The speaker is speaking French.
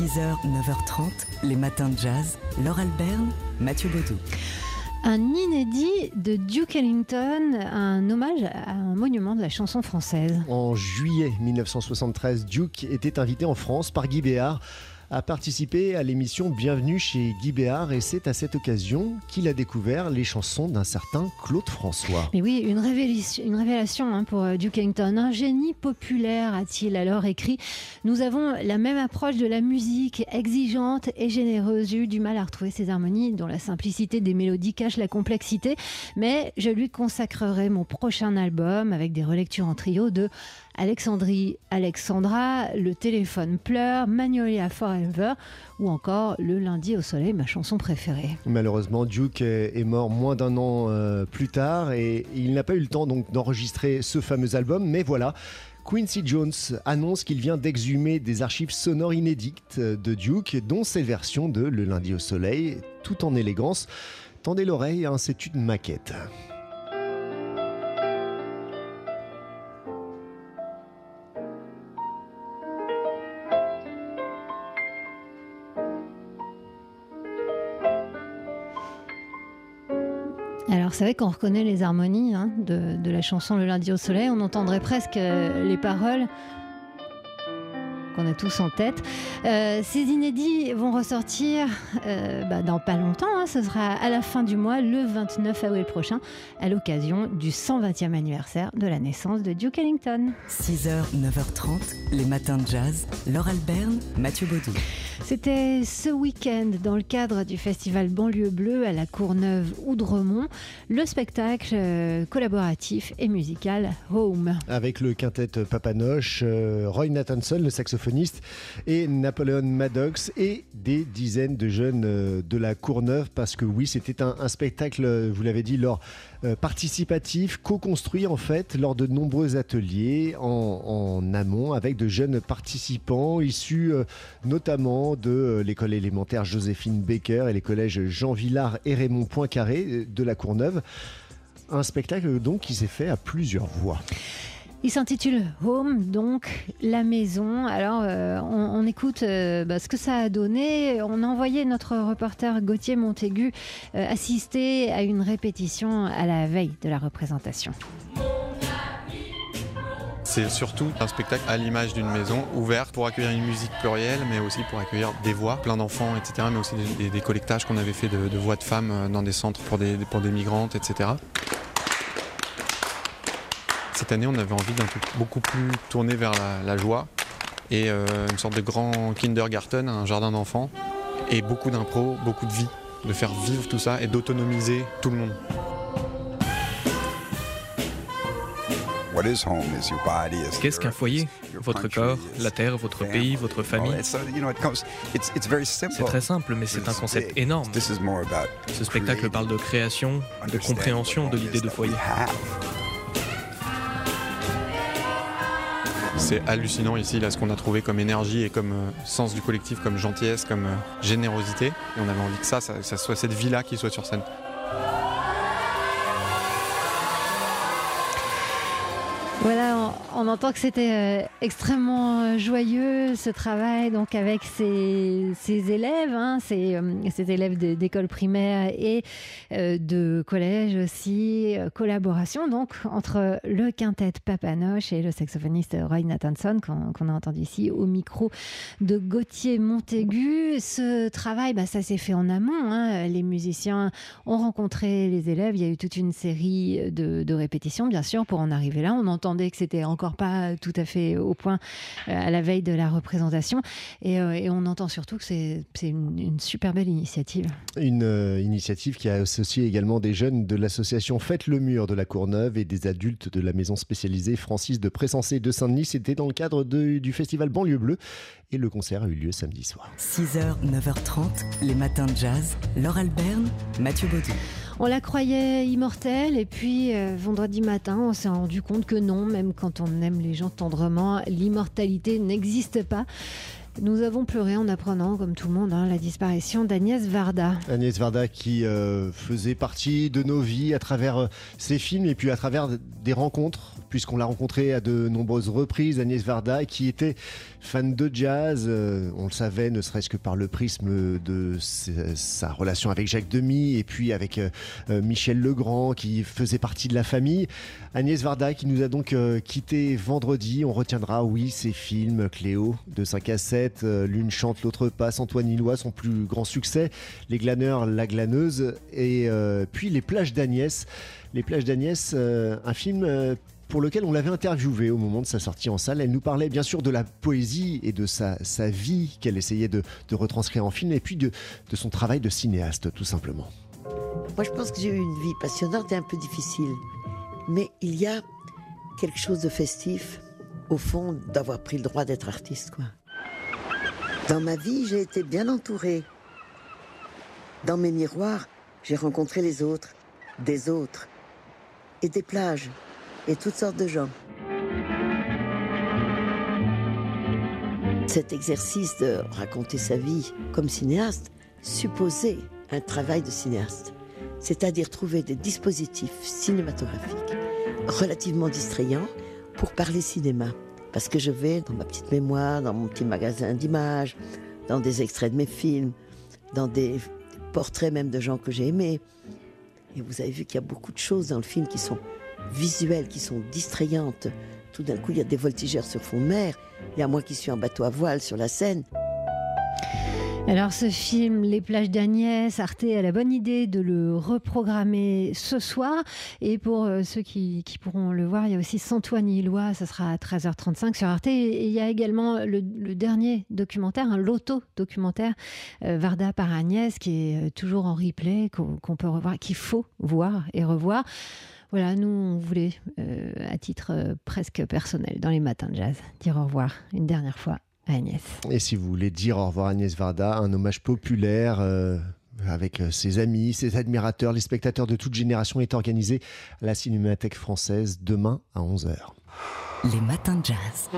6h, 9h30, les matins de jazz. Laure Alberne, Mathieu Baudou. Un inédit de Duke Ellington, un hommage à un monument de la chanson française. En juillet 1973, Duke était invité en France par Guy Béard a participé à l'émission Bienvenue chez Guy Béard et c'est à cette occasion qu'il a découvert les chansons d'un certain Claude François. Mais oui, une révélation, hein, pour euh, Duke Ellington. Un génie populaire, a-t-il alors écrit. Nous avons la même approche de la musique, exigeante et généreuse. J'ai eu du mal à retrouver ces harmonies dont la simplicité des mélodies cache la complexité, mais je lui consacrerai mon prochain album avec des relectures en trio de Alexandrie, Alexandra, Le téléphone pleure, Magnolia Forever ou encore Le lundi au soleil, ma chanson préférée. Malheureusement, Duke est mort moins d'un an euh, plus tard et il n'a pas eu le temps donc d'enregistrer ce fameux album, mais voilà. Quincy Jones annonce qu'il vient d'exhumer des archives sonores inédites de Duke, dont cette version de Le lundi au soleil, tout en élégance. Tendez l'oreille, hein, c'est une maquette. Alors c'est vrai qu'on reconnaît les harmonies hein, de, la chanson Le lundi au soleil, on entendrait presque euh, les paroles qu'on a tous en tête. Euh, ces inédits vont ressortir euh, bah, dans pas longtemps, hein, ce sera à la fin du mois, le 29 avril prochain, à l'occasion du 120e anniversaire de la naissance de Duke Ellington. 6h, 9h30, les matins de jazz, Laure Alberne, Mathieu Baudou. C'était ce week-end dans le cadre du festival Banlieue Bleue à la Courneuve Oudremont, le spectacle euh, collaboratif et musical Home. Avec le quintet Papanoche, Roy Nathanson, le et Napoléon Maddox, et des dizaines de jeunes euh, de la Courneuve, parce que oui, c'était un, spectacle, vous l'avez dit, lors participatif, co-construit en fait lors de nombreux ateliers en, en amont avec de jeunes participants issus notamment de l'école élémentaire Joséphine Baker et les collèges Jean Villard et Raymond Poincaré de la Courneuve. Un spectacle donc qui s'est fait à plusieurs voix. Il s'intitule Home, donc la maison. Alors, euh, on, écoute euh, bah, ce que ça a donné. On a envoyé notre reporter Gauthier Montaigu euh, assister à une répétition à la veille de la représentation. C'est surtout un spectacle à l'image d'une maison ouverte pour accueillir une musique plurielle, mais aussi pour accueillir des voix, plein d'enfants, etc. Mais aussi des, des, collectages qu'on avait fait de, de, voix de femmes dans des centres pour des, pour des migrantes, etc. Cette année, on avait envie d'un truc beaucoup plus tourné vers la, la joie et euh, une sorte de grand kindergarten, un jardin d'enfants, et beaucoup d'impro, beaucoup de vie, de faire vivre tout ça et d'autonomiser tout le monde. Qu'est-ce qu'un foyer? Votre corps, la terre, votre pays, votre famille? C'est très simple, mais c'est un concept énorme. Ce spectacle parle de création, de compréhension de l'idée de foyer. C'est hallucinant ici, ce qu'on a trouvé comme énergie et comme euh, sens du collectif, comme gentillesse, comme euh, générosité. Et on avait envie que ça, ça, ça soit cette vie-là qui soit sur scène. Voilà, on, entend que c'était euh, extrêmement joyeux ce travail donc avec ces, ces élèves, hein, ces, euh, élèves d'école primaire et euh, de collège aussi, euh, collaboration donc entre le quintet Papanoche et le saxophoniste Roy Nathanson qu'on qu a entendu ici au micro de Gauthier Montaigu. Ce travail, bah, ça s'est fait en amont. Hein. Les musiciens ont rencontré les élèves, il y a eu toute une série de, de répétitions bien sûr pour en arriver là. On entend que c'était encore pas tout à fait au point euh, à la veille de la représentation. Et, euh, et on entend surtout que c'est une, une, super belle initiative. Une euh, initiative qui a associé également des jeunes de l'association Faites le mur de la Courneuve et des adultes de la maison spécialisée Francis de Pressensé de Saint-Denis. C'était dans le cadre de, du festival Banlieue Bleue et le concert a eu lieu samedi soir. 6h, 9h30, les matins de jazz. Laure Alberne, Mathieu Baudou. On la croyait immortelle et puis euh, vendredi matin, on s'est rendu compte que non, même quand on aime les gens tendrement, l'immortalité n'existe pas. Nous avons pleuré en apprenant, comme tout le monde, hein, la disparition d'Agnès Varda. Agnès Varda qui euh, faisait partie de nos vies à travers euh, ses films et puis à travers des rencontres, puisqu'on l'a rencontrée à de nombreuses reprises, Agnès Varda, qui était fan de jazz, euh, on le savait, ne serait-ce que par le prisme de sa relation avec Jacques Demy et puis avec Michel Legrand, qui faisait partie de la famille. Agnès Varda qui nous a donc quitté vendredi. On retiendra, oui, ses films, Cléo, de 5 à 7, euh, l'une chante, l'autre passe. Antoine Nilois, son plus grand succès. Les glaneurs, la glaneuse. Et euh, puis Les plages d'Agnès. Les plages d'Agnès, euh, un film pour lequel on l'avait interviewé au moment de sa sortie en salle. Elle nous parlait bien sûr de la poésie et de sa, vie qu'elle essayait de, retranscrire en film et puis de, de son travail de cinéaste tout simplement. Moi je pense que j'ai eu une vie passionnante et un peu difficile. Mais il y a quelque chose de festif au fond d'avoir pris le droit d'être artiste. quoi. Dans ma vie, j'ai été bien entourée. Dans mes miroirs, j'ai rencontré les autres, des autres, et des plages, et toutes sortes de gens. Cet exercice de raconter sa vie comme cinéaste supposait un travail de cinéaste, c'est-à-dire trouver des dispositifs cinématographiques relativement distrayants pour parler cinéma. Parce que je vais dans ma petite mémoire, dans mon petit magasin d'images, dans des extraits de mes films, dans des portraits même de gens que j'ai aimés. Et vous avez vu qu'il y a beaucoup de choses dans le film qui sont visuelles, qui sont distrayantes. Tout d'un coup, il y a des voltigeurs sur fond de mer. Il y a moi qui suis en bateau à voile sur la Seine. Alors ce film, Les plages d'Agnès, Arte a la bonne idée de le reprogrammer ce soir. Et pour euh, ceux qui, pourront le voir, il y a aussi Santoine Lois, ça sera à 13h35 sur Arte. Et il y a également le, dernier documentaire, un loto-documentaire, euh, Varda par Agnès, qui est euh, toujours en replay, qu'on peut revoir, qu'il faut voir et revoir. Voilà, nous, on voulait, à titre presque personnel, dans les matins de jazz, dire au revoir une dernière fois Agnès. Et si vous voulez dire au revoir à Agnès Varda, un hommage populaire euh, avec euh, ses amis, ses admirateurs, les spectateurs de toute génération est organisé à la Cinémathèque française demain à 11h. Les matins de jazz.